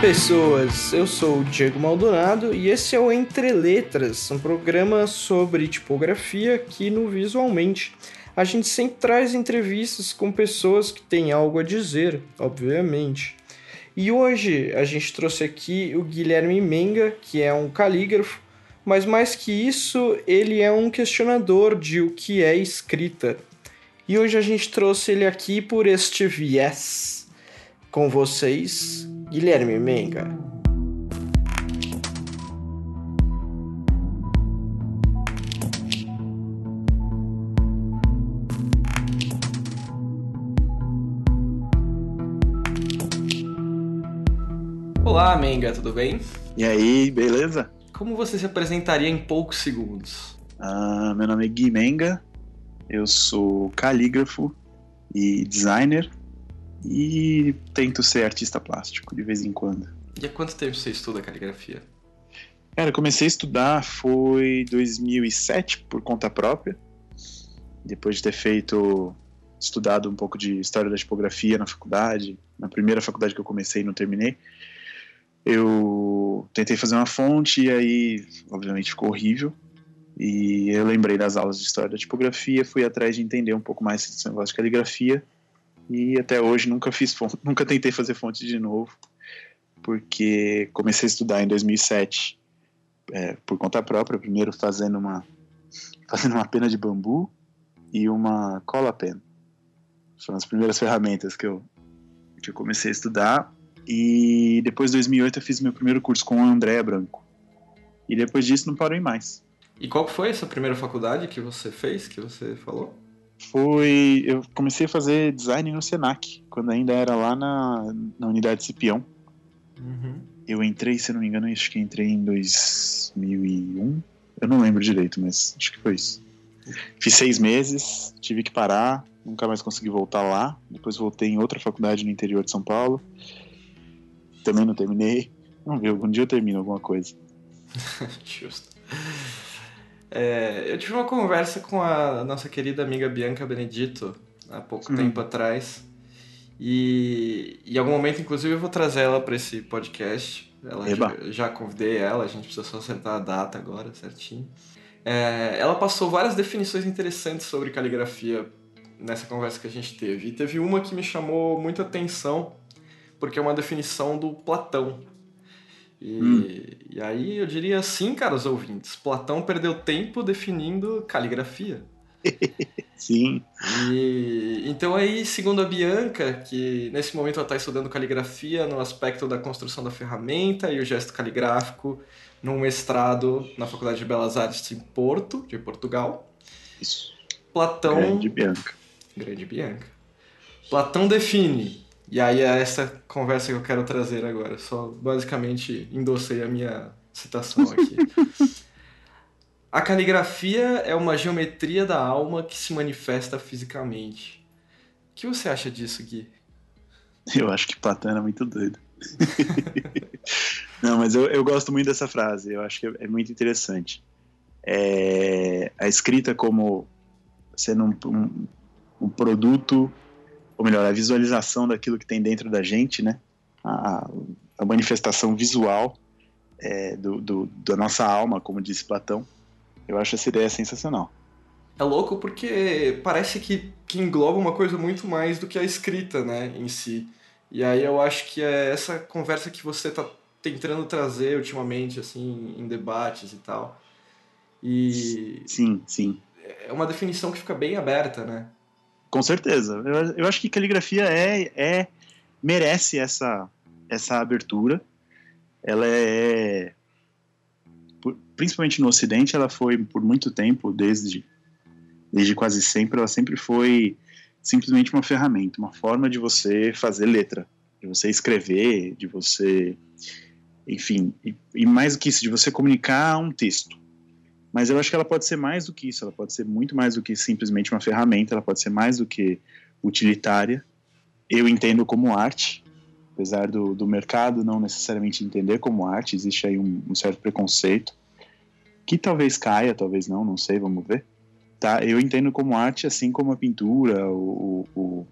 pessoas, eu sou o Diego Maldonado e esse é o Entre Letras, um programa sobre tipografia aqui no Visualmente. A gente sempre traz entrevistas com pessoas que têm algo a dizer, obviamente. E hoje a gente trouxe aqui o Guilherme Menga, que é um calígrafo, mas mais que isso, ele é um questionador de o que é escrita. E hoje a gente trouxe ele aqui por este viés. Com vocês, Guilherme Menga. Olá, Menga, tudo bem? E aí, beleza? Como você se apresentaria em poucos segundos? Ah, meu nome é Gui Menga, eu sou calígrafo e designer e tento ser artista plástico de vez em quando. E há quanto tempo você estuda caligrafia? Cara, comecei a estudar foi 2007 por conta própria. Depois de ter feito estudado um pouco de história da tipografia na faculdade, na primeira faculdade que eu comecei e não terminei. Eu tentei fazer uma fonte e aí, obviamente, ficou horrível. E eu lembrei das aulas de história da tipografia, fui atrás de entender um pouco mais esse negócio de caligrafia e até hoje nunca fiz fonte, nunca tentei fazer fonte de novo, porque comecei a estudar em 2007 é, por conta própria, primeiro fazendo uma fazendo uma pena de bambu e uma cola pen. Foram as primeiras ferramentas que eu que eu comecei a estudar e depois de 2008 eu fiz meu primeiro curso com o André Branco. E depois disso não parei mais. E qual foi essa primeira faculdade que você fez, que você falou? Foi. Eu comecei a fazer design no Senac, quando ainda era lá na, na unidade Cipião. Uhum. Eu entrei, se não me engano, acho que entrei em 2001. Eu não lembro direito, mas acho que foi isso. Fiz seis meses, tive que parar, nunca mais consegui voltar lá. Depois voltei em outra faculdade no interior de São Paulo. Também não terminei. Vamos ver, algum dia eu termino alguma coisa. Justo. É, eu tive uma conversa com a nossa querida amiga Bianca Benedito há pouco hum. tempo atrás. E em algum momento, inclusive, eu vou trazer ela para esse podcast. Ela já, já, convidei ela, a gente precisa só acertar a data agora, certinho. É, ela passou várias definições interessantes sobre caligrafia nessa conversa que a gente teve. E teve uma que me chamou muita atenção, porque é uma definição do Platão. E, hum. e aí eu diria assim, caros ouvintes, Platão perdeu tempo definindo caligrafia. Sim. E, então aí, segundo a Bianca, que nesse momento ela está estudando caligrafia no aspecto da construção da ferramenta e o gesto caligráfico num mestrado na Faculdade de Belas Artes em Porto, de Portugal. Isso. Platão... Grande Bianca. Grande Bianca. Platão define e aí é essa conversa que eu quero trazer agora. Só basicamente endossei a minha citação aqui. a caligrafia é uma geometria da alma que se manifesta fisicamente. O que você acha disso, Gui? Eu acho que Platão era muito doido. Não, mas eu, eu gosto muito dessa frase. Eu acho que é, muito interessante. É, a escrita como sendo um, um, um produto ou melhor, a visualização daquilo que tem dentro da gente, né? A, a manifestação visual é, do, do, da nossa alma, como disse Platão. Eu acho essa ideia sensacional. É louco porque parece que, que engloba uma coisa muito mais do que a escrita, né, em si. E aí eu acho que é essa conversa que você está tentando trazer ultimamente, assim, em debates e tal. E... Sim, sim. É uma definição que fica bem aberta, né? Com certeza. Eu, eu acho que caligrafia é, é merece essa, essa abertura. Ela é principalmente no Ocidente, ela foi por muito tempo, desde, desde quase sempre, ela sempre foi simplesmente uma ferramenta, uma forma de você fazer letra, de você escrever, de você, enfim, e, e mais do que isso, de você comunicar um texto. Mas eu acho que ela pode ser mais do que isso, ela pode ser muito mais do que simplesmente uma ferramenta, ela pode ser mais do que utilitária. Eu entendo como arte, apesar do, do mercado não necessariamente entender como arte, existe aí um, um certo preconceito, que talvez caia, talvez não, não sei, vamos ver. Tá? Eu entendo como arte assim como a pintura, o, o,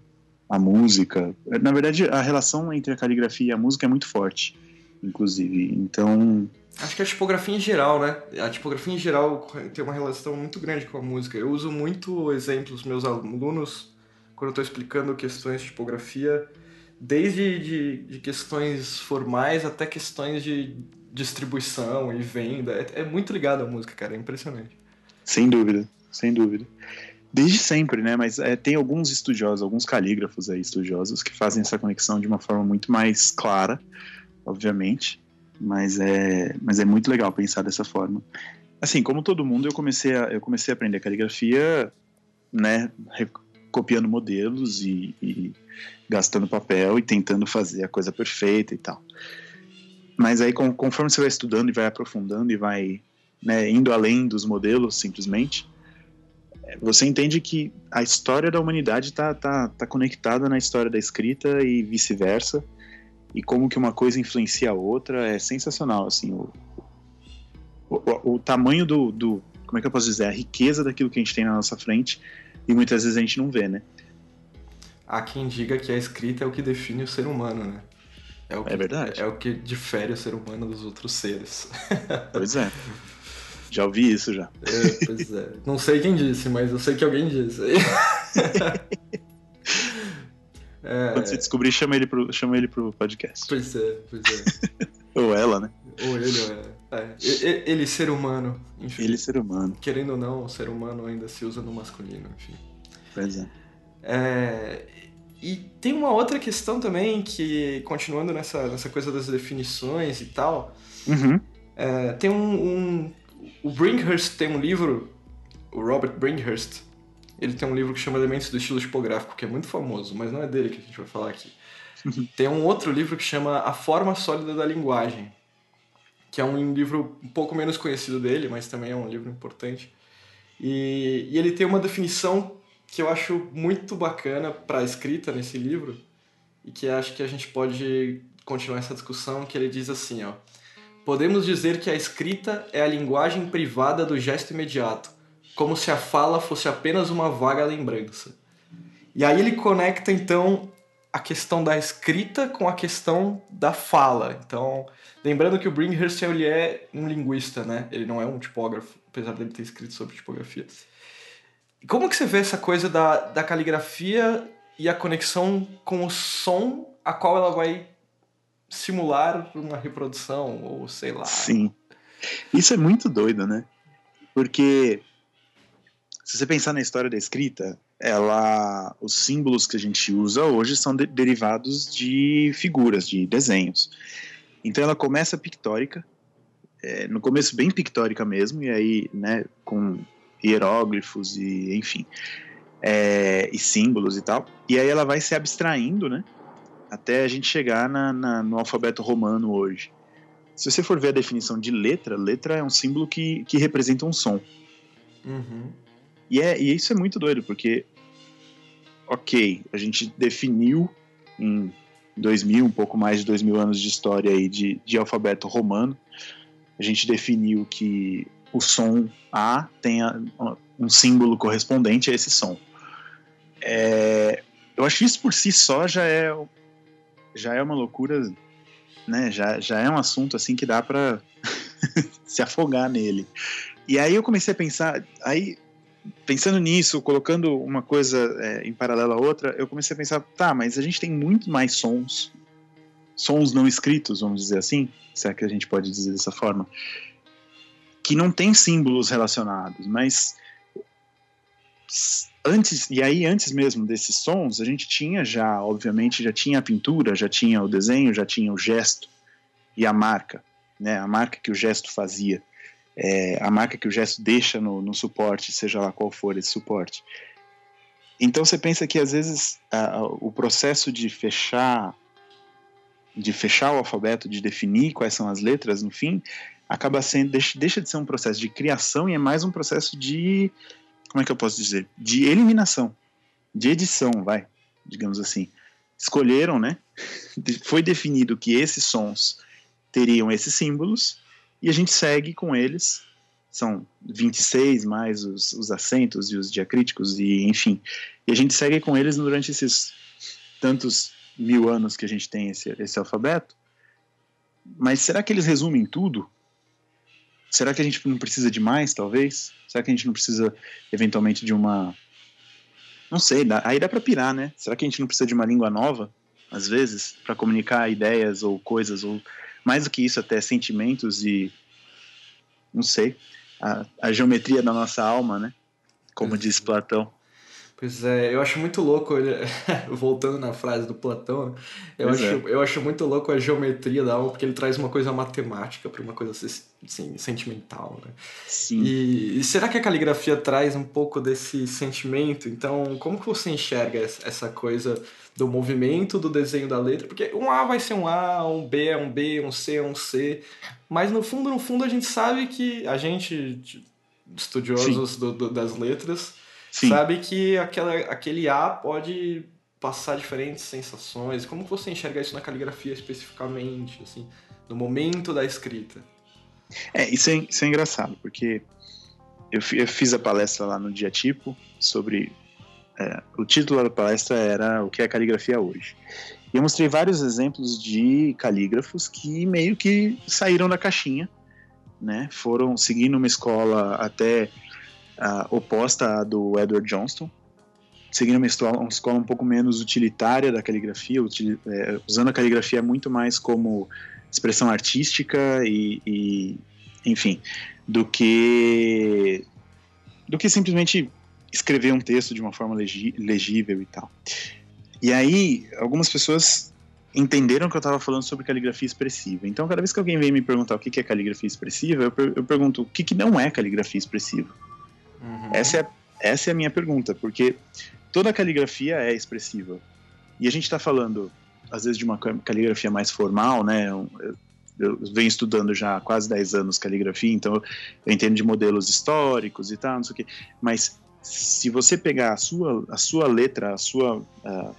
a música. Na verdade, a relação entre a caligrafia e a música é muito forte. Inclusive. Então. Acho que a tipografia em geral, né? A tipografia em geral tem uma relação muito grande com a música. Eu uso muito exemplos meus alunos quando eu estou explicando questões de tipografia, desde de, de, questões formais até questões de distribuição e venda. É, é muito ligado à música, cara. É impressionante. Sem dúvida, sem dúvida. Desde sempre, né? Mas é, tem alguns estudiosos, alguns calígrafos aí estudiosos que fazem essa conexão de uma forma muito mais clara, obviamente. Mas é, mas é muito legal pensar dessa forma. Assim, como todo mundo, eu comecei a, eu comecei a aprender caligrafia, né? Copiando modelos e, e gastando papel e tentando fazer a coisa perfeita e tal. Mas aí, conforme você vai estudando e vai aprofundando e vai né, indo além dos modelos, simplesmente, você entende que a história da humanidade está tá, tá conectada na história da escrita e vice-versa, e como que uma coisa influencia a outra é sensacional, assim, o, o, o, tamanho do, do, como é que eu posso dizer, a riqueza daquilo que a gente tem na nossa frente, e muitas vezes a gente não vê, né? Há quem diga que a escrita é o que define o ser humano, né? É, o que, é verdade. É o que difere o ser humano dos outros seres. Pois é. Já ouvi isso já. É, pois é. Não sei quem disse, mas eu sei que alguém disse. é... Quando você descobrir, chama ele, pro, chama ele pro podcast. Pois é, pois é. ou ela, né? Ou ele, ou ela. É. Ele, ser humano, enfim. Ele, ser humano. Querendo ou não, o ser humano ainda se usa no masculino, enfim. Pois é. é. E tem uma outra questão também que, continuando nessa, nessa coisa das definições e tal, uhum. é, tem um, um, o Brinkhurst tem um livro, o Robert Brinkhurst, ele tem um livro que chama Elementos do Estilo Tipográfico, que é muito famoso, mas não é dele que a gente vai falar aqui. tem um outro livro que chama A Forma Sólida da Linguagem, que é um livro um pouco menos conhecido dele, mas também é um livro importante. E, e ele tem uma definição que eu acho muito bacana para a escrita nesse livro, e que acho que a gente pode continuar essa discussão, que ele diz assim, ó... Podemos dizer que a escrita é a linguagem privada do gesto imediato, como se a fala fosse apenas uma vaga lembrança. E aí ele conecta então a questão da escrita com a questão da fala. Então, lembrando que o Brinkhurst ele é um linguista, né? Ele não é um tipógrafo, apesar dele ter escrito sobre tipografia. Como que você vê essa coisa da, da caligrafia e a conexão com o som a qual ela vai simular uma reprodução, ou sei lá. Sim. Isso é muito doido, né? Porque se você pensar na história da escrita, ela, os símbolos que a gente usa hoje são de, derivados de figuras, de desenhos. Então ela começa pictórica, é, no começo bem pictórica mesmo, e aí, né, com hieróglifos e enfim, é, e símbolos e tal. E aí ela vai se abstraindo, né, até a gente chegar na, na, no alfabeto romano hoje. Se você for ver a definição de letra, letra é um símbolo que, que representa um som. Uhum. E, é, e isso é muito doido, porque, ok, a gente definiu em dois mil, um pouco mais de dois mil anos de história aí de, de alfabeto romano, a gente definiu que o som A tem um símbolo correspondente a esse som. É, eu acho que isso por si só já é já é uma loucura, né? Já, já é um assunto assim que dá para se afogar nele. E aí eu comecei a pensar, aí pensando nisso, colocando uma coisa é, em paralelo à outra, eu comecei a pensar, tá, mas a gente tem muito mais sons, sons não escritos, vamos dizer assim, se é que a gente pode dizer dessa forma, que não tem símbolos relacionados, mas antes e aí antes mesmo desses sons a gente tinha já obviamente já tinha a pintura já tinha o desenho já tinha o gesto e a marca né? A marca que o gesto fazia é, a marca que o gesto deixa no, no, suporte seja lá qual for esse suporte então você pensa que às vezes a, o processo de fechar de fechar o alfabeto de definir quais são as letras no fim acaba sendo deixa, deixa de ser um processo de criação e é mais um processo de como é que eu posso dizer? De eliminação, de edição, vai, digamos assim. Escolheram, né? Foi definido que esses sons teriam esses símbolos e a gente segue com eles. São 26 mais os, os acentos e os diacríticos e enfim. E a gente segue com eles durante esses tantos mil anos que a gente tem esse, esse alfabeto mas será que eles resumem tudo? Será que a gente não precisa de mais, talvez? Será que a gente não precisa, eventualmente, de uma. Não sei, aí dá pra pirar, né? Será que a gente não precisa de uma língua nova, às vezes, para comunicar ideias ou coisas, ou mais do que isso, até sentimentos e. Não sei. A, a geometria da nossa alma, né? Como diz Platão. Pois é, eu acho muito louco, ele, voltando na frase do Platão, né? eu acho, é. eu acho muito louco a geometria da alma, porque ele traz uma coisa matemática para uma coisa assim, sentimental, né? Sim. E, e, será que a caligrafia traz um pouco desse sentimento? Então, como que você enxerga essa coisa do movimento do desenho da letra? Porque um A vai ser um A, um B é um B, um C é um C, mas no fundo, no fundo, a gente sabe que a gente, estudiosos do, do, das letras Sim. sabe que aquela, aquele A pode passar diferentes sensações. Como você enxerga isso na caligrafia especificamente, assim, no momento da escrita? É, isso é, isso é engraçado, porque eu, eu fiz a palestra lá no Dia Tipo sobre. É, o título da palestra era O que é caligrafia hoje? E eu mostrei vários exemplos de calígrafos que meio que saíram da caixinha, né? Foram seguindo uma escola até oposta à do Edward Johnston, seguindo uma escola, uma escola um pouco menos utilitária da caligrafia, util, é, usando a caligrafia muito mais como expressão artística e, e, enfim, do que do que simplesmente escrever um texto de uma forma legível e tal. E aí, algumas pessoas entenderam que eu estava falando sobre caligrafia expressiva. Então, cada vez que alguém vem me perguntar o que é caligrafia expressiva, eu, per eu pergunto o que, que não é caligrafia expressiva. Uhum. Essa, é, essa é a minha pergunta, porque toda caligrafia é expressiva. E a gente está falando, às vezes, de uma caligrafia mais formal, né? Eu, eu venho estudando já há quase 10 anos caligrafia, então eu entendo de modelos históricos e tal, não sei o quê. Mas se você pegar a sua, a sua letra, a sua uh,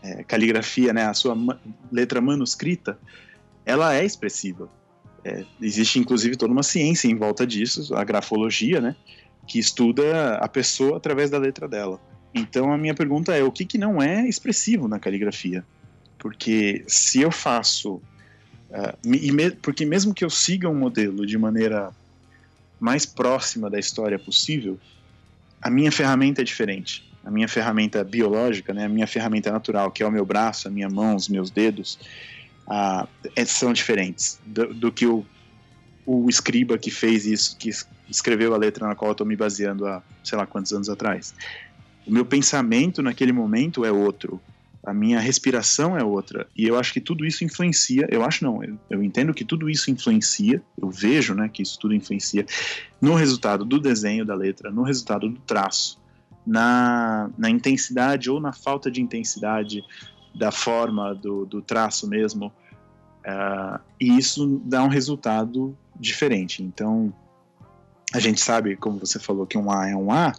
é, caligrafia, né, a sua ma letra manuscrita, ela é expressiva. É, existe inclusive toda uma ciência em volta disso, a grafologia, né? que estuda a pessoa através da letra dela. Então a minha pergunta é: o que, que não é expressivo na caligrafia? Porque se eu faço. Uh, me, porque mesmo que eu siga um modelo de maneira mais próxima da história possível, a minha ferramenta é diferente. A minha ferramenta biológica, né, a minha ferramenta natural, que é o meu braço, a minha mão, os meus dedos, uh, são diferentes do, do que o, o escriba que fez isso, que escreveu a letra na qual eu estou me baseando há sei lá quantos anos atrás. O meu pensamento naquele momento é outro, a minha respiração é outra, e eu acho que tudo isso influencia, eu acho não, eu, eu entendo que tudo isso influencia, eu vejo né, que isso tudo influencia no resultado do desenho da letra, no resultado do traço, na, na intensidade ou na falta de intensidade da forma do, do traço mesmo, uh, e isso dá um resultado diferente. Então, a gente sabe, como você falou, que um A é um A,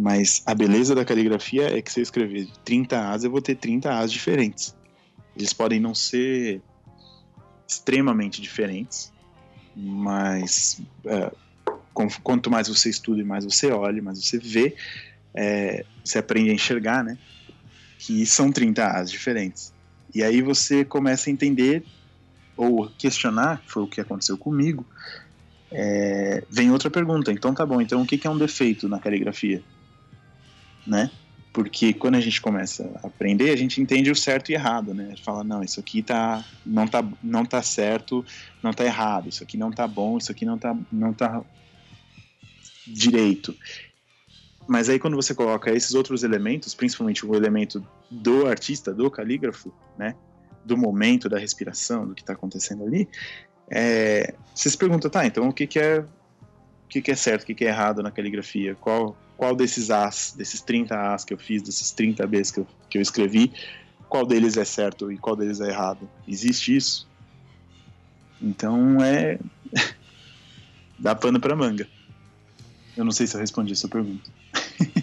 mas a beleza da caligrafia é que se eu escrever 30 As, eu vou ter 30 As diferentes. Eles podem não ser extremamente diferentes, mas é, quanto mais você estuda e mais você olha, mais você vê, é, você aprende a enxergar, né? Que são 30 As diferentes. E aí você começa a entender ou questionar, que foi o que aconteceu comigo, é, vem outra pergunta. Então tá bom, então o que é um defeito na caligrafia? Né? Porque quando a gente começa a aprender, a gente entende o certo e errado, né? Fala, não, isso aqui tá, não, tá, não tá certo, não tá errado, isso aqui não tá bom, isso aqui não tá, não tá direito. Mas aí quando você coloca esses outros elementos, principalmente o elemento do artista, do calígrafo, né? Do momento, da respiração, do que está acontecendo ali, é, você se pergunta, tá, então o que, que é o que, que é certo, o que, que é errado na caligrafia? Qual, qual desses As, desses 30 As que eu fiz, desses 30 Bs que eu, que eu escrevi, qual deles é certo e qual deles é errado? Existe isso? Então é. dá pano pra manga. Eu não sei se eu respondi a sua pergunta.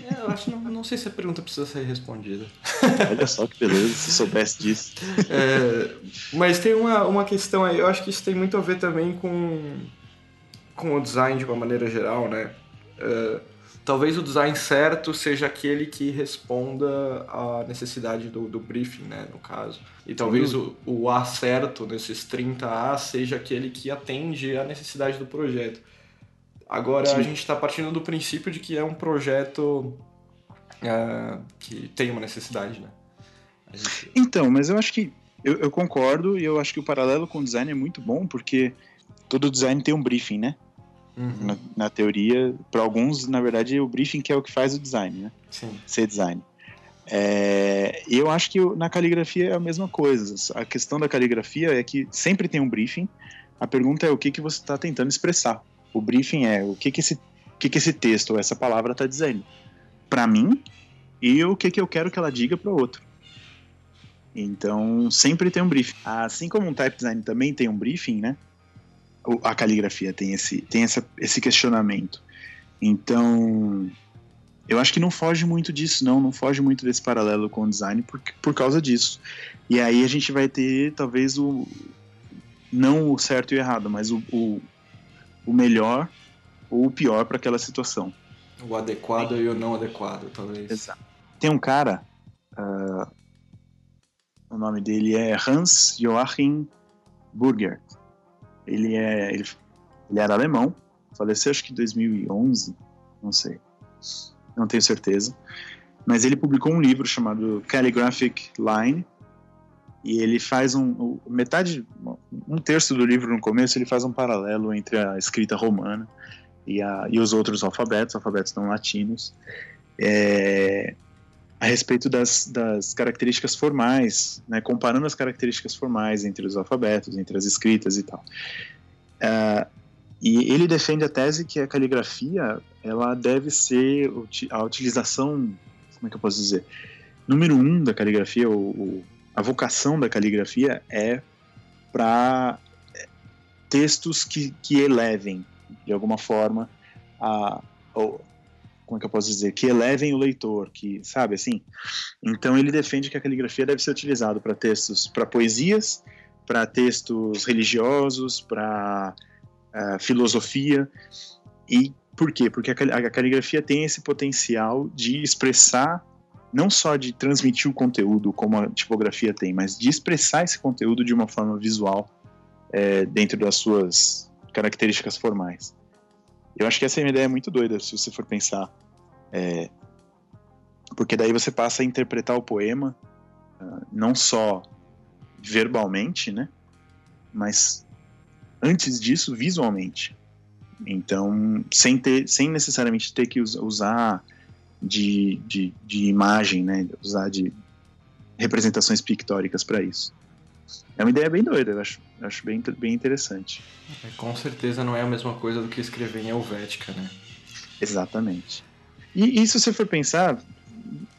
É, eu acho não, não sei se a pergunta precisa ser respondida. Olha só que beleza, se soubesse disso. É, mas tem uma, uma questão aí, eu acho que isso tem muito a ver também com, com o design de uma maneira geral, né? uh, talvez o design certo seja aquele que responda à necessidade do, do briefing, né, no caso. E talvez o, o A certo nesses 30A seja aquele que atende à necessidade do projeto. Agora, Sim. a gente está partindo do princípio de que é um projeto uh, que tem uma necessidade, né? Gente... Então, mas eu acho que eu, eu, concordo e eu acho que o paralelo com o design é muito bom porque todo design tem um briefing, né? Uhum. Na, na, teoria, para alguns, na verdade, o briefing que é o que faz o design, né? Sim. Ser design. É, eu acho que na caligrafia é a mesma coisa. A questão da caligrafia é que sempre tem um briefing. A pergunta é o que, que você está tentando expressar. O briefing é o que, que, esse, que, que esse texto ou essa palavra está dizendo para mim e o que, que eu quero que ela diga para o outro. Então, sempre tem um briefing. Assim como um type design também tem um briefing, né? A caligrafia tem esse, tem essa, esse questionamento. Então, eu acho que não foge muito disso, não. Não foge muito desse paralelo com o design por, por causa disso. E aí a gente vai ter, talvez, o. Não o certo e o errado, mas o, o, o melhor ou o pior para aquela situação. O adequado e o não adequado, talvez. Exato. Tem um cara. Uh, o nome dele é Hans Joachim Burger. Ele é ele, ele era alemão, faleceu acho que em 2011, não sei, não tenho certeza. Mas ele publicou um livro chamado Calligraphic Line e ele faz um metade, um terço do livro no começo ele faz um paralelo entre a escrita romana e, a, e os outros alfabetos, alfabetos não latinos. É, a respeito das, das características formais, né, comparando as características formais entre os alfabetos, entre as escritas e tal. Uh, e ele defende a tese que a caligrafia ela deve ser a utilização, como é que eu posso dizer, número um da caligrafia, o, o a vocação da caligrafia é para é, textos que, que elevem de alguma forma a, como é que eu posso dizer, que elevem o leitor, que sabe assim. Então ele defende que a caligrafia deve ser utilizada para textos, para poesias, para textos religiosos, para uh, filosofia. E por quê? Porque a, a caligrafia tem esse potencial de expressar não só de transmitir o conteúdo como a tipografia tem, mas de expressar esse conteúdo de uma forma visual é, dentro das suas características formais. Eu acho que essa é uma ideia muito doida, se você for pensar. É, porque daí você passa a interpretar o poema uh, não só verbalmente, né? Mas antes disso, visualmente. Então, sem, ter, sem necessariamente ter que usar de, de, de imagem, né? Usar de representações pictóricas para isso. É uma ideia bem doida, eu acho, eu acho bem, bem interessante. É, com certeza não é a mesma coisa do que escrever em Helvética, né? Exatamente. E, e se você for pensar,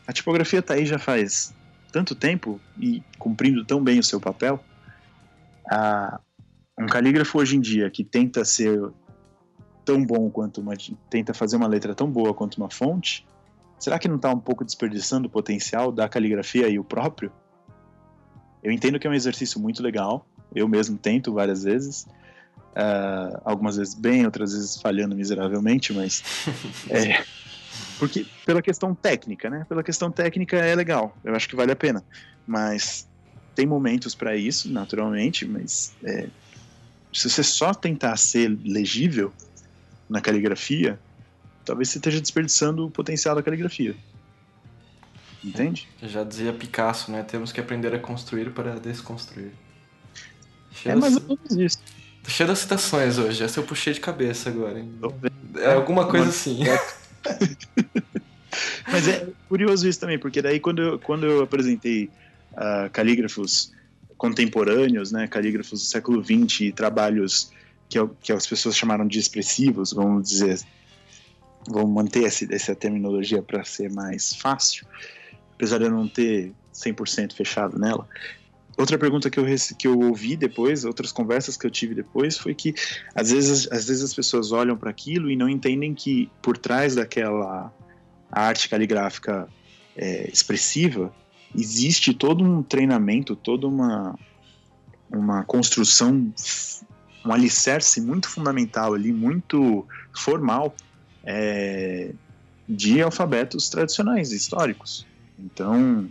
a tipografia tá aí já faz tanto tempo e cumprindo tão bem o seu papel. A, um calígrafo hoje em dia que tenta ser tão bom quanto uma tenta fazer uma letra tão boa quanto uma fonte, será que não está um pouco desperdiçando o potencial da caligrafia e o próprio? Eu entendo que é um exercício muito legal, eu mesmo tento várias vezes, uh, algumas vezes bem, outras vezes falhando miseravelmente, mas é, porque pela questão técnica, né? Pela questão técnica é legal, eu acho que vale a pena, mas tem momentos para isso, naturalmente, mas é, se você só tentar ser legível na caligrafia, talvez você esteja desperdiçando o potencial da caligrafia. Entende? Já dizia Picasso, né? Temos que aprender a construir para desconstruir. Cheio é mais ou menos isso. Tô cheio das citações hoje, essa eu puxei de cabeça agora. Hein? É alguma coisa assim. Mas é curioso isso também, porque daí quando eu, quando eu apresentei uh, calígrafos contemporâneos, né, calígrafos do século XX e trabalhos que, que as pessoas chamaram de expressivos, vamos dizer, vamos manter essa, essa terminologia para ser mais fácil, apesar de eu não ter 100% fechado nela. Outra pergunta que eu, que eu ouvi depois, outras conversas que eu tive depois, foi que às vezes, às vezes as pessoas olham para aquilo e não entendem que por trás daquela arte caligráfica é, expressiva existe todo um treinamento, toda uma, uma construção, um alicerce muito fundamental ali, muito formal, é, de alfabetos tradicionais, históricos. Então,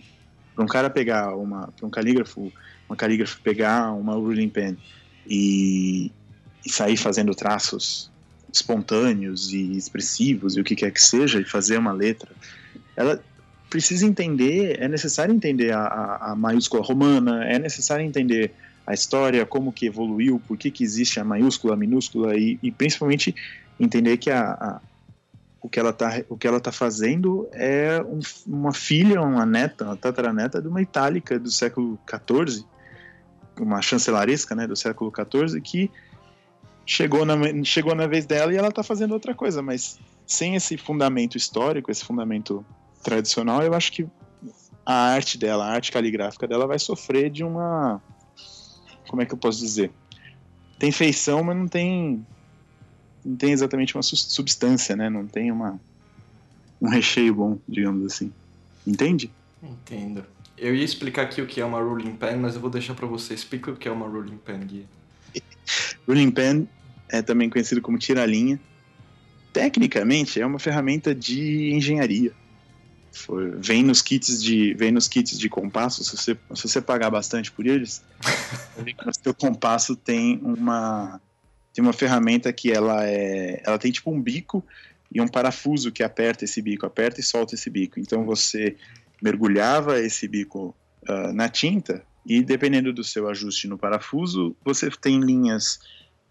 para um cara pegar uma, para um calígrafo, uma calígrafo pegar uma ruling pen e, e sair fazendo traços espontâneos e expressivos e o que quer que seja e fazer uma letra, ela precisa entender, é necessário entender a, a, a maiúscula romana, é necessário entender a história, como que evoluiu, por que, que existe a maiúscula, a minúscula e, e principalmente entender que a, a, o que ela está o que ela tá fazendo é um, uma filha, uma neta, uma tataraneta de uma itálica do século XIV, uma chancelaresca, né, do século XIV que chegou na, chegou na vez dela e ela está fazendo outra coisa, mas sem esse fundamento histórico, esse fundamento tradicional, eu acho que a arte dela, a arte caligráfica dela vai sofrer de uma como é que eu posso dizer? Tem feição, mas não tem não tem exatamente uma substância, né? Não tem uma um recheio bom, digamos assim. Entende? Entendo. Eu ia explicar aqui o que é uma ruling pen, mas eu vou deixar para você. Explica o que é uma ruling pen, Gui. ruling pen é também conhecido como tira-linha. Tecnicamente, é uma ferramenta de engenharia. Foi, vem nos kits de vem nos kits de compasso se você, se você pagar bastante por eles o seu compasso tem uma tem uma ferramenta que ela é ela tem tipo um bico e um parafuso que aperta esse bico aperta e solta esse bico. Então você mergulhava esse bico uh, na tinta e dependendo do seu ajuste no parafuso você tem linhas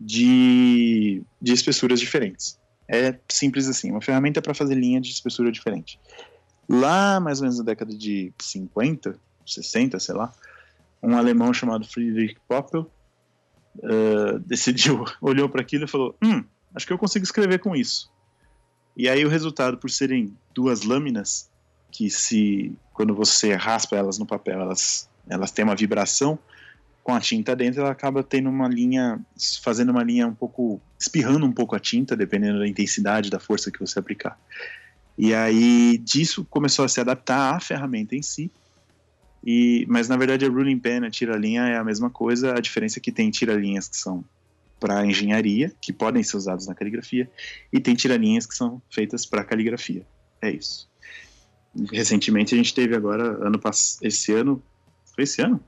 de, de espessuras diferentes. É simples assim uma ferramenta para fazer linha de espessura diferente. Lá, mais ou menos na década de 50, 60, sei lá, um alemão chamado Friedrich Poppel uh, decidiu, olhou para aquilo e falou: Hum, acho que eu consigo escrever com isso. E aí o resultado, por serem duas lâminas, que se quando você raspa elas no papel, elas, elas têm uma vibração, com a tinta dentro, ela acaba tendo uma linha, fazendo uma linha um pouco, espirrando um pouco a tinta, dependendo da intensidade da força que você aplicar. E aí disso começou a se adaptar à ferramenta em si. E, mas na verdade a ruling pen, a tira-linha é a mesma coisa, a diferença é que tem tira-linhas que são para engenharia, que podem ser usados na caligrafia, e tem tira-linhas que são feitas para caligrafia. É isso. Recentemente a gente teve agora, ano esse ano, foi esse ano?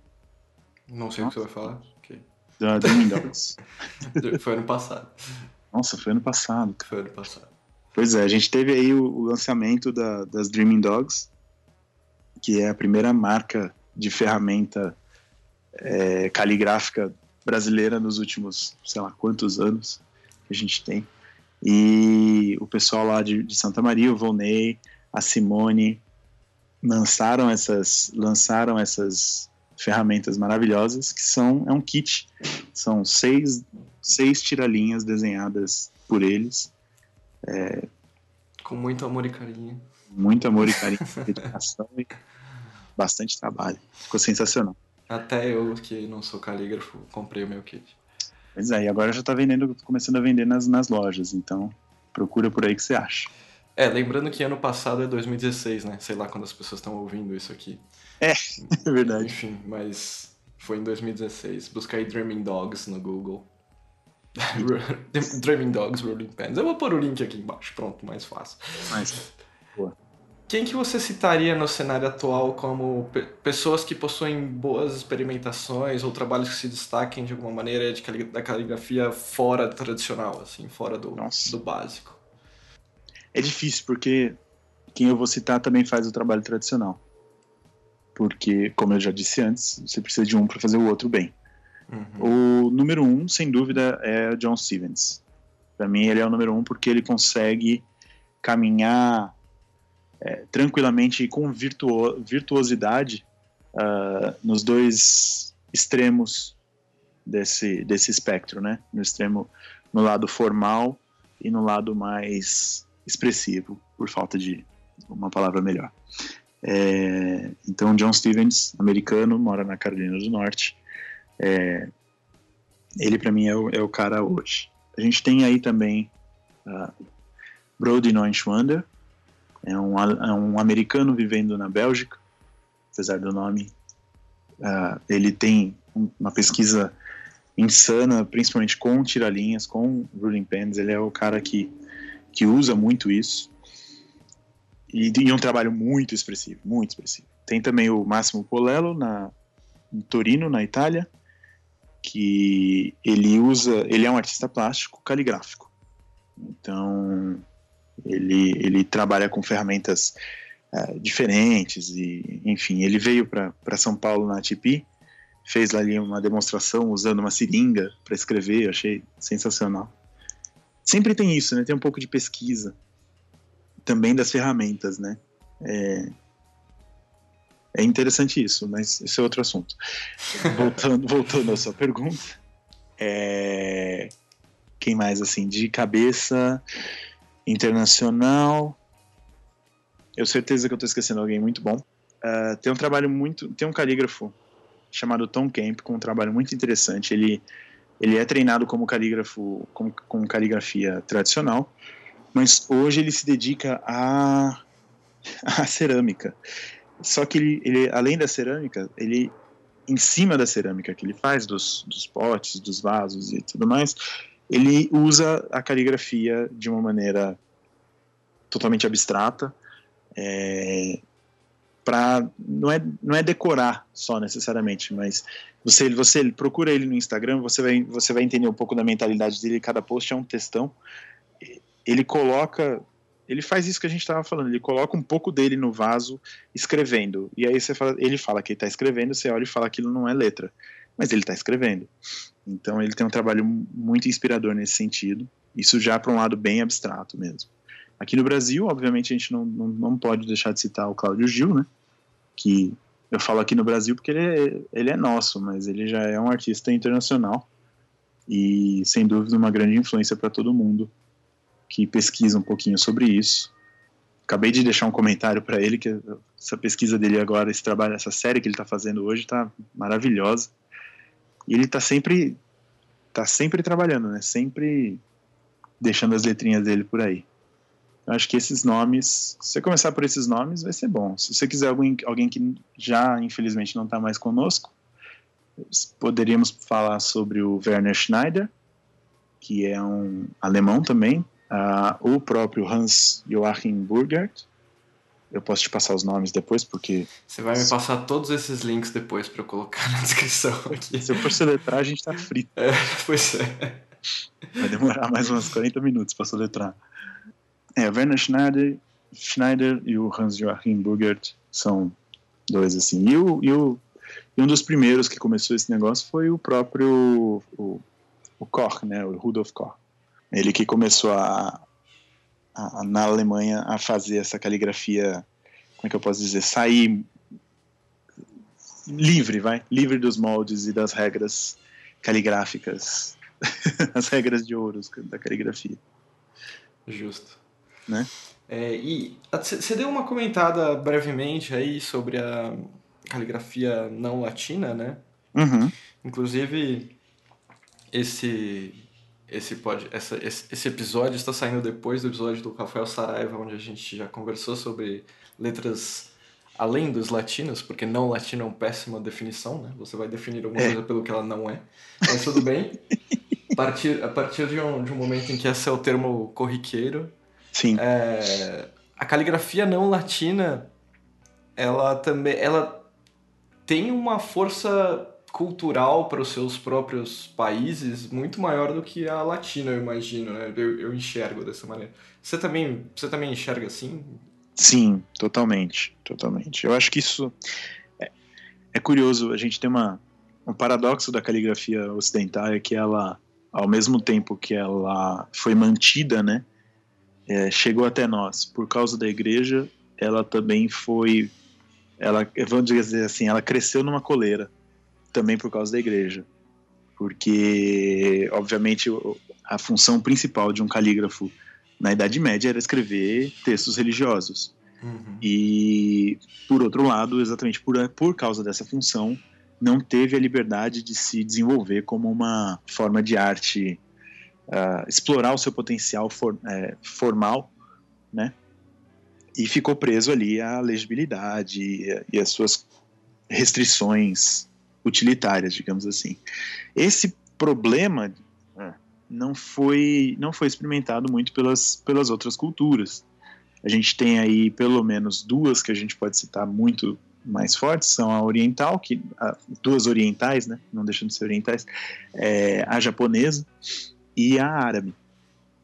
Não sei Nossa. o que você vai falar. Okay. Da Dogs. foi ano passado. Nossa, foi ano passado. Foi ano passado. Pois é, a gente teve aí o, o lançamento da, das Dreaming Dogs, que é a primeira marca de ferramenta é, caligráfica brasileira nos últimos, sei lá, quantos anos que a gente tem. E o pessoal lá de, de Santa Maria, o Volney, a Simone, lançaram essas, lançaram essas ferramentas maravilhosas que são é um kit, são seis, seis tiralinhas desenhadas por eles é, Com muito amor e carinho. Muito amor e carinho, dedicação e bastante trabalho. Ficou sensacional. Até eu, que não sou calígrafo, comprei o meu kit. Pois é, e agora já está vendendo, começando a vender nas, nas lojas, então procura por aí que você acha. É, lembrando que ano passado é 2016, né? Sei lá quando as pessoas estão ouvindo isso aqui. É, é verdade. Enfim, mas foi em 2016. Busca aí Dreaming Dogs no Google. Dreaming Dogs Rolling Pens. Eu vou pôr o link aqui embaixo, pronto, mais fácil. Mais. Boa. Quem que você citaria no cenário atual como pe pessoas que possuem boas experimentações ou trabalhos que se destaquem de alguma maneira de cali da caligrafia fora tradicional, assim, fora do, do básico? É difícil, porque quem eu vou citar também faz o trabalho tradicional. Porque, como eu já disse antes, você precisa de um para fazer o outro bem. Uhum. O número um, sem dúvida, é John Stevens. Para mim, ele é o número um porque ele consegue caminhar é, tranquilamente e com virtuo virtuosidade uh, nos dois extremos desse, desse espectro, né? No extremo, no lado formal e no lado mais expressivo, por falta de uma palavra melhor. É, então, John Stevens, americano, mora na Carolina do Norte, é, ele para mim é o, é o, cara hoje. A gente tem aí também uh, Brody Neuschwander, é um, é um americano vivendo na Bélgica, apesar do nome. Uh, ele tem uma pesquisa insana, principalmente com tiralinhas, com ruling pens. Ele é o cara que que usa muito isso. E, e um trabalho muito expressivo, muito expressivo. Tem também o Máximo Polello na, em Torino, na Itália, que ele usa, ele é um artista plástico caligráfico. Então, ele, ele trabalha com ferramentas uh, diferentes e, enfim, ele veio para São Paulo na ATP, fez ali uma demonstração usando uma seringa para escrever, eu achei sensacional. Sempre tem isso, né? Tem um pouco de pesquisa também das ferramentas, né? É, é interessante isso, mas esse é outro assunto. voltando, voltando à sua pergunta, é, quem mais assim de cabeça internacional? Eu certeza que eu estou esquecendo alguém muito bom. Uh, tem um trabalho muito, tem um calígrafo chamado Tom Camp com um trabalho muito interessante. Ele ele é treinado como calígrafo com, com caligrafia tradicional mas hoje ele se dedica à cerâmica. Só que ele, ele, além da cerâmica, ele em cima da cerâmica que ele faz, dos, dos potes, dos vasos e tudo mais, ele usa a caligrafia de uma maneira totalmente abstrata, é, para não é, não é decorar só necessariamente, mas você você procura ele no Instagram, você vai você vai entender um pouco da mentalidade dele. Cada post é um textão ele coloca. Ele faz isso que a gente estava falando, ele coloca um pouco dele no vaso escrevendo. E aí você fala, ele fala que ele está escrevendo, você olha e fala que aquilo não é letra. Mas ele está escrevendo. Então ele tem um trabalho muito inspirador nesse sentido. Isso já para um lado bem abstrato mesmo. Aqui no Brasil, obviamente, a gente não, não, não pode deixar de citar o Cláudio Gil, né? Que eu falo aqui no Brasil porque ele é, ele é nosso, mas ele já é um artista internacional e, sem dúvida, uma grande influência para todo mundo que pesquisa um pouquinho sobre isso. Acabei de deixar um comentário para ele que essa pesquisa dele agora, esse trabalho, essa série que ele está fazendo hoje está maravilhosa. E ele está sempre tá sempre trabalhando, né? Sempre deixando as letrinhas dele por aí. Eu acho que esses nomes, se você começar por esses nomes, vai ser bom. Se você quiser alguém, alguém que já, infelizmente, não está mais conosco, poderíamos falar sobre o Werner Schneider, que é um alemão também, Uh, o próprio Hans Joachim Burgert. Eu posso te passar os nomes depois, porque. Você vai me passar todos esses links depois para eu colocar na descrição aqui. Se eu for soletrar, a gente tá frito. É, pois é. Vai demorar mais uns 40 minutos para soletrar. É, Werner Schneider, Schneider e o Hans Joachim Burgert são dois assim. E, o, e, o, e um dos primeiros que começou esse negócio foi o próprio o, o Koch, né, o Rudolf Koch. Ele que começou a, a, na Alemanha a fazer essa caligrafia, como é que eu posso dizer, sair livre, vai, livre dos moldes e das regras caligráficas, as regras de ouro da caligrafia. Justo. Né? É, e você deu uma comentada brevemente aí sobre a caligrafia não latina, né? Uhum. Inclusive, esse esse, pode, essa, esse, esse, episódio está saindo depois do episódio do Rafael Saraiva, onde a gente já conversou sobre letras além dos latinos, porque não latino é uma péssima definição, né? Você vai definir alguma é. coisa pelo que ela não é. Mas tudo bem. a partir, a partir de, um, de um momento em que esse é o termo corriqueiro, Sim. É, a caligrafia não latina, ela também ela tem uma força cultural para os seus próprios países muito maior do que a latina, eu imagino, né? Eu, eu enxergo dessa maneira. Você também, você também enxerga assim? Sim, totalmente, totalmente. Eu acho que isso é, é curioso. A gente tem uma, um paradoxo da caligrafia ocidental é que ela, ao mesmo tempo que ela foi mantida, né, é, chegou até nós por causa da igreja, ela também foi, ela, vamos dizer assim, ela cresceu numa coleira também por causa da igreja. Porque, obviamente, a função principal de um calígrafo na Idade Média era escrever textos religiosos. Uhum. E, por outro lado, exatamente por, por causa dessa função, não teve a liberdade de se desenvolver como uma forma de arte, uh, explorar o seu potencial for, é, formal, né? E ficou preso ali à legibilidade e, e as suas restrições utilitárias, digamos assim. Esse problema, é, não foi não foi experimentado muito pelas, pelas outras culturas. A gente tem aí pelo menos duas que a gente pode citar muito mais fortes, são a oriental, que a, duas orientais, né, não deixando de ser orientais, é, a japonesa e a árabe.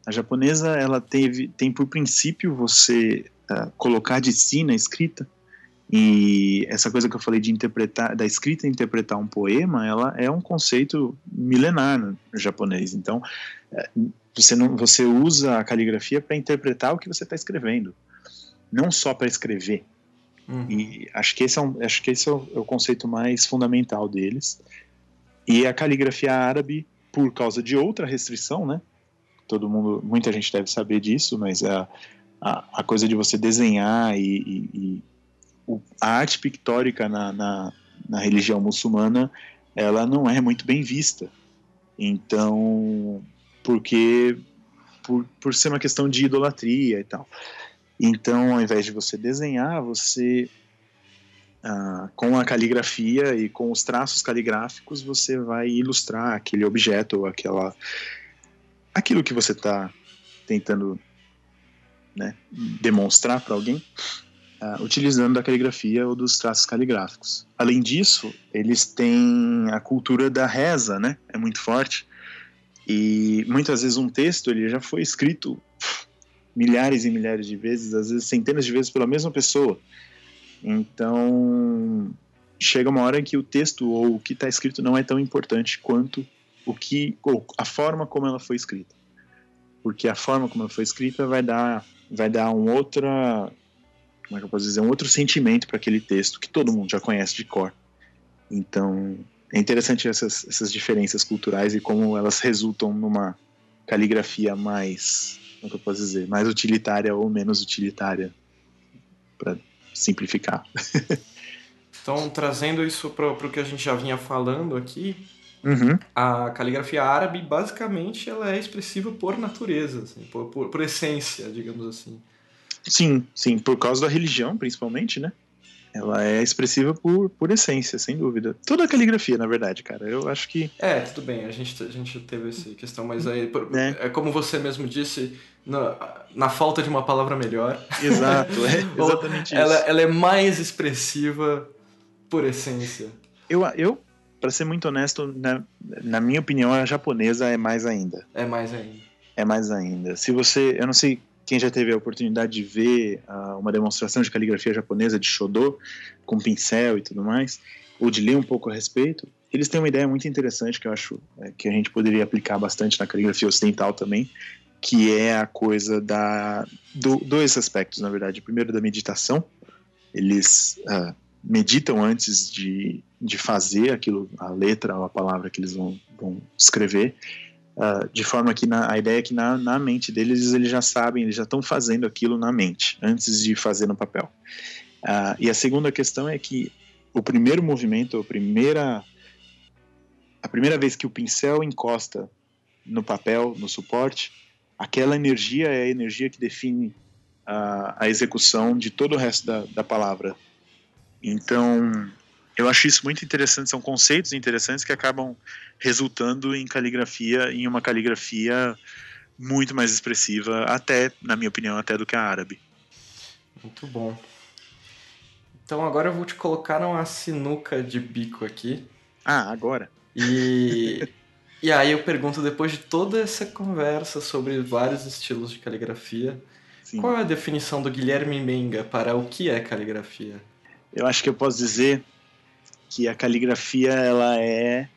A japonesa ela teve tem por princípio você uh, colocar de si na escrita e essa coisa que eu falei de interpretar, da escrita interpretar um poema, ela é um conceito milenar no japonês. Então, é, você, não, você usa a caligrafia para interpretar o que você está escrevendo, não só para escrever. Uhum. E acho que esse, é, um, acho que esse é o, é o conceito mais fundamental deles. E a caligrafia árabe, por causa de outra restrição, né? Todo mundo, muita gente deve saber disso, mas a, a, a coisa de você desenhar e, e, e o, a arte pictórica na, na, na, religião muçulmana ela não é muito bem vista. Então, porque por, por ser uma questão de idolatria e tal. Então, ao invés de você desenhar, você ah, com a caligrafia e com os traços caligráficos, você vai ilustrar aquele objeto ou aquela aquilo que você está tentando né, demonstrar para alguém uh, utilizando a caligrafia ou dos traços caligráficos. Além disso, eles têm a cultura da reza, né? É muito forte. E muitas vezes um texto ele já foi escrito milhares e milhares de vezes, às vezes centenas de vezes pela mesma pessoa. Então chega uma hora em que o texto ou o que está escrito não é tão importante quanto o que ou a forma como ela foi escrita, porque a forma como ela foi escrita vai dar vai dar um outra como é que eu posso dizer, um outro sentimento para aquele texto que todo mundo já conhece de cor. Então, é interessante essas, essas diferenças culturais e como elas resultam numa caligrafia mais, como é que eu posso dizer, mais utilitária ou menos utilitária, para simplificar. então, trazendo isso para o que a gente já vinha falando aqui, uhum. a caligrafia árabe, basicamente, ela é expressiva por natureza, assim, por, por, por essência, digamos assim. Sim, sim, por causa da religião, principalmente, né? Ela é expressiva por, por essência, sem dúvida. Toda a caligrafia, na verdade, cara. Eu acho que. É, tudo bem, a gente, a gente teve essa questão, mas aí. É, é como você mesmo disse, na, na falta de uma palavra melhor. Exato, é exatamente isso. Ela, ela é mais expressiva por essência. Eu, eu para ser muito honesto, na, na minha opinião, a japonesa é mais ainda. É mais ainda. É mais ainda. Se você. Eu não sei quem já teve a oportunidade de ver uh, uma demonstração de caligrafia japonesa de Shodo, com pincel e tudo mais, ou de ler um pouco a respeito, eles têm uma ideia muito interessante que eu acho é, que a gente poderia aplicar bastante na caligrafia ocidental também, que é a coisa da do, dois aspectos, na verdade. Primeiro, da meditação. Eles uh, meditam antes de, de fazer aquilo, a letra ou a palavra que eles vão, vão escrever. Uh, de forma que na, a ideia é que na, na mente deles eles já sabem, eles já estão fazendo aquilo na mente, antes de fazer no papel. Uh, e a segunda questão é que o primeiro movimento, a primeira, a primeira vez que o pincel encosta no papel, no suporte, aquela energia é a energia que define a, a execução de todo o resto da, da palavra. Então, eu acho isso muito interessante, são conceitos interessantes que acabam resultando em caligrafia, em uma caligrafia muito mais expressiva, até, na minha opinião, até do que a árabe. Muito bom. Então agora eu vou te colocar numa sinuca de bico aqui. Ah, agora. E, e aí eu pergunto, depois de toda essa conversa sobre vários estilos de caligrafia, Sim. qual é a definição do Guilherme Menga para o que é caligrafia? Eu acho que eu posso dizer que a caligrafia ela é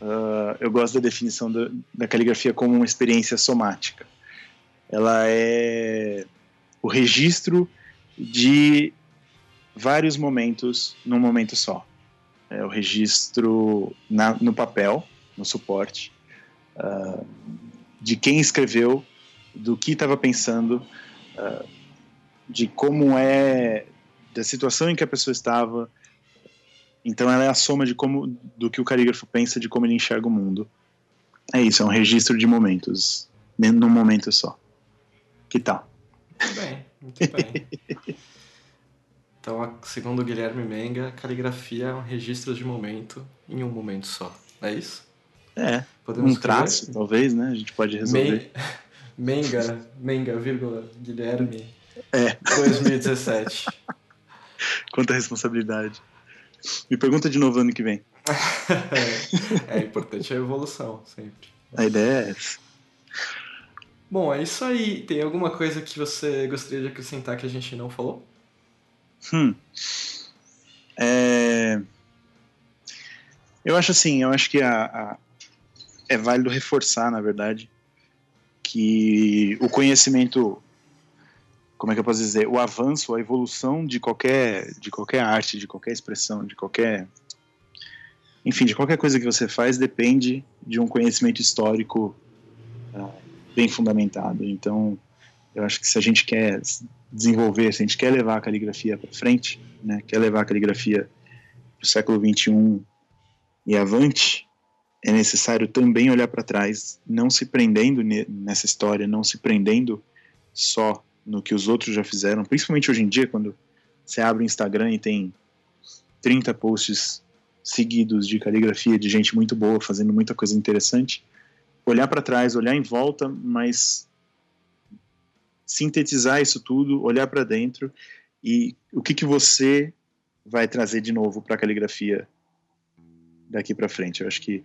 uh, eu gosto da definição do, da caligrafia como uma experiência somática. Ela é o registro de vários momentos num momento só. É o registro na, no papel no suporte uh, de quem escreveu do que estava pensando uh, de como é da situação em que a pessoa estava então ela é a soma de como do que o carígrafo pensa de como ele enxerga o mundo. É isso, é um registro de momentos, dentro de um momento só. Que tal? Muito bem, muito bem. então, segundo o Guilherme Menga, caligrafia é um registro de momento em um momento só. É isso? É, Podemos um escrever? traço, talvez, né? A gente pode resolver. Menga, Menga, vírgula, Guilherme. É. 2017. Quanta responsabilidade. Me pergunta de novo ano que vem. é, é importante a evolução, sempre. A ideia é essa. Bom, é isso aí. Tem alguma coisa que você gostaria de acrescentar que a gente não falou? Hum. É... Eu acho assim, eu acho que a, a, é válido reforçar, na verdade, que o conhecimento, como é que eu posso dizer, o avanço, a evolução de qualquer, de qualquer arte, de qualquer expressão, de qualquer, enfim, de qualquer coisa que você faz depende de um conhecimento histórico uh, bem fundamentado. Então, eu acho que se a gente quer desenvolver, se a gente quer levar a caligrafia para frente, né, quer levar a caligrafia para o século 21 e avante, é necessário também olhar para trás, não se prendendo nessa história, não se prendendo só no que os outros já fizeram, principalmente hoje em dia, quando você abre o Instagram e tem 30 posts seguidos de caligrafia de gente muito boa, fazendo muita coisa interessante. Olhar para trás, olhar em volta, mas sintetizar isso tudo, olhar para dentro e o que, que você vai trazer de novo para a caligrafia daqui para frente. Eu acho que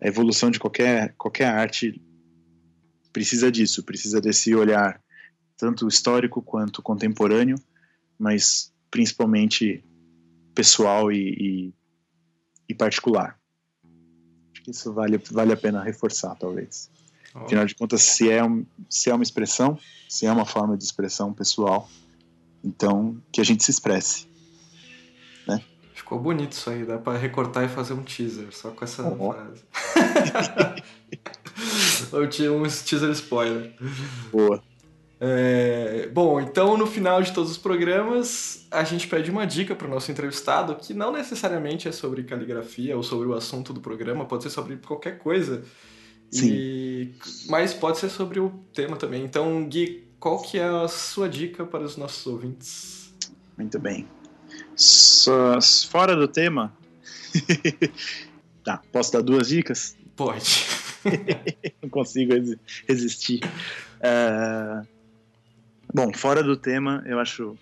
a evolução de qualquer, qualquer arte precisa disso, precisa desse olhar tanto histórico quanto contemporâneo, mas principalmente pessoal e, e, e particular. Acho que isso vale, vale a pena reforçar, talvez. Oh. Afinal de contas, se é, um, se é uma expressão, se é uma forma de expressão pessoal, então que a gente se expresse. Né? Ficou bonito isso aí, dá pra recortar e fazer um teaser só com essa oh. frase. Eu tinha um teaser spoiler. Boa. É, bom, então no final de todos os programas a gente pede uma dica para o nosso entrevistado que não necessariamente é sobre caligrafia ou sobre o assunto do programa, pode ser sobre qualquer coisa. Sim. E, mas pode ser sobre o tema também. Então, Gui, qual que é a sua dica para os nossos ouvintes? Muito bem. So, fora do tema. tá, posso dar duas dicas? Pode. Não consigo resistir. Uh, bom, fora do tema, eu acho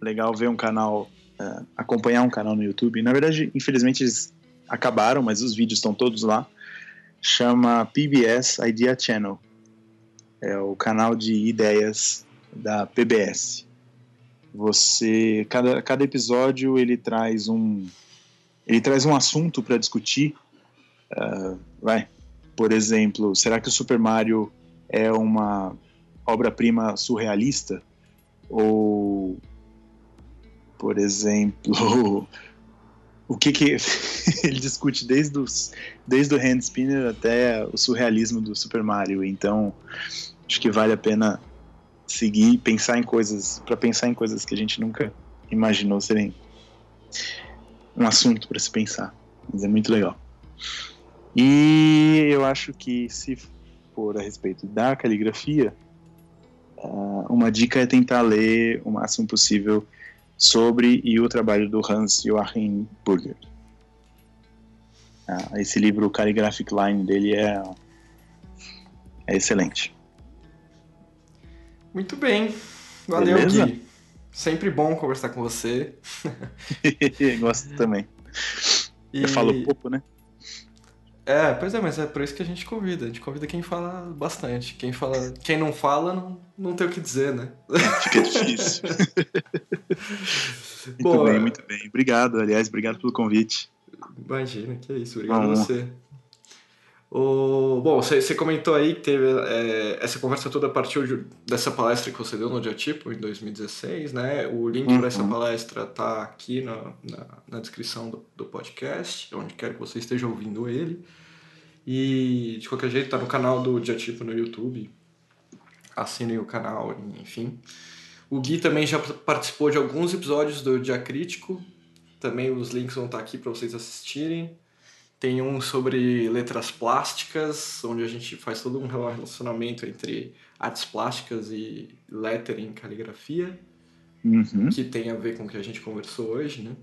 legal ver um canal, uh, acompanhar um canal no YouTube. Na verdade, infelizmente eles acabaram, mas os vídeos estão todos lá. Chama PBS Idea Channel. É o canal de ideias da PBS você cada, cada episódio ele traz um ele traz um assunto para discutir uh, vai por exemplo será que o Super Mario é uma obra-prima surrealista ou por exemplo o que que ele discute desde os, desde o hand spinner até o surrealismo do Super Mario então acho que vale a pena seguir, pensar em coisas, para pensar em coisas que a gente nunca imaginou serem um assunto para se pensar. Mas é muito legal. E eu acho que se for a respeito da caligrafia, ah, uma dica é tentar ler o máximo possível sobre e o trabalho do Hans Joachim Burger. Ah, esse livro, o Calligraphic Line dele é, é excelente. Muito bem. Valeu, Beleza? Gui. Sempre bom conversar com você. Gosto também. E... Eu falo pouco, né? É, pois é, mas é por isso que a gente convida. A gente convida quem fala bastante. Quem, fala, quem não fala não, não tem o que dizer, né? Fica difícil. muito Bom, bem, muito bem. Obrigado, aliás, obrigado pelo convite. Imagina, que é isso. Obrigado a você. O, bom, você, comentou aí que teve é, essa conversa toda partiu de, dessa palestra que você deu no Diatipo em 2016, né? O link uhum. para essa palestra tá aqui na, na, na descrição do, do, podcast, onde quer que você esteja ouvindo ele. E de qualquer jeito tá no canal do Diatipo no YouTube. Assinem o canal, enfim. O Gui também já participou de alguns episódios do Diacrítico. Também os links vão estar tá aqui para vocês assistirem. Tem um sobre letras plásticas, onde a gente faz todo um relacionamento entre artes plásticas e lettering, caligrafia, uhum. que tem a ver com o que a gente conversou hoje, né?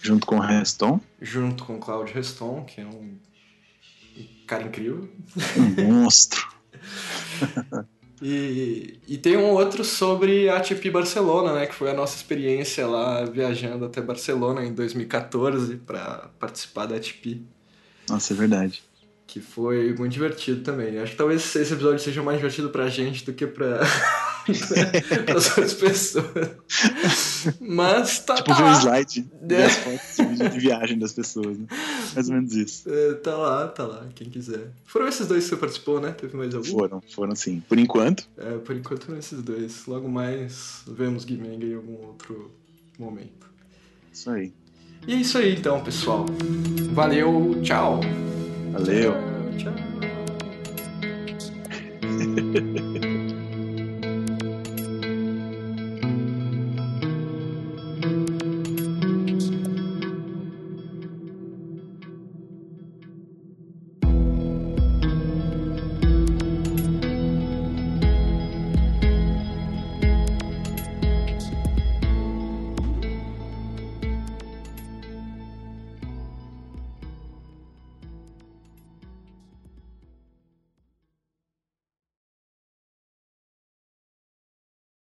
Junto com o Reston? Junto com o Claudio Reston, que é um cara incrível. Um monstro. E, e tem um outro sobre a ATP Barcelona, né? Que foi a nossa experiência lá viajando até Barcelona em 2014 para participar da ATP. Nossa, é verdade. Que foi muito divertido também. Acho que talvez esse episódio seja mais divertido pra gente do que pra, para as outras pessoas. Mas tá. Tipo, tá ver um slide das fotos de viagem das pessoas, né? Mais ou menos isso. É, tá lá, tá lá, quem quiser. Foram esses dois que você participou, né? Teve mais algum? Foram, foram sim. Por enquanto, É, por enquanto foram esses dois. Logo mais vemos Guimeng em algum outro momento. isso aí. E é isso aí então, pessoal. Valeu, tchau. Valeu. Tchau. tchau.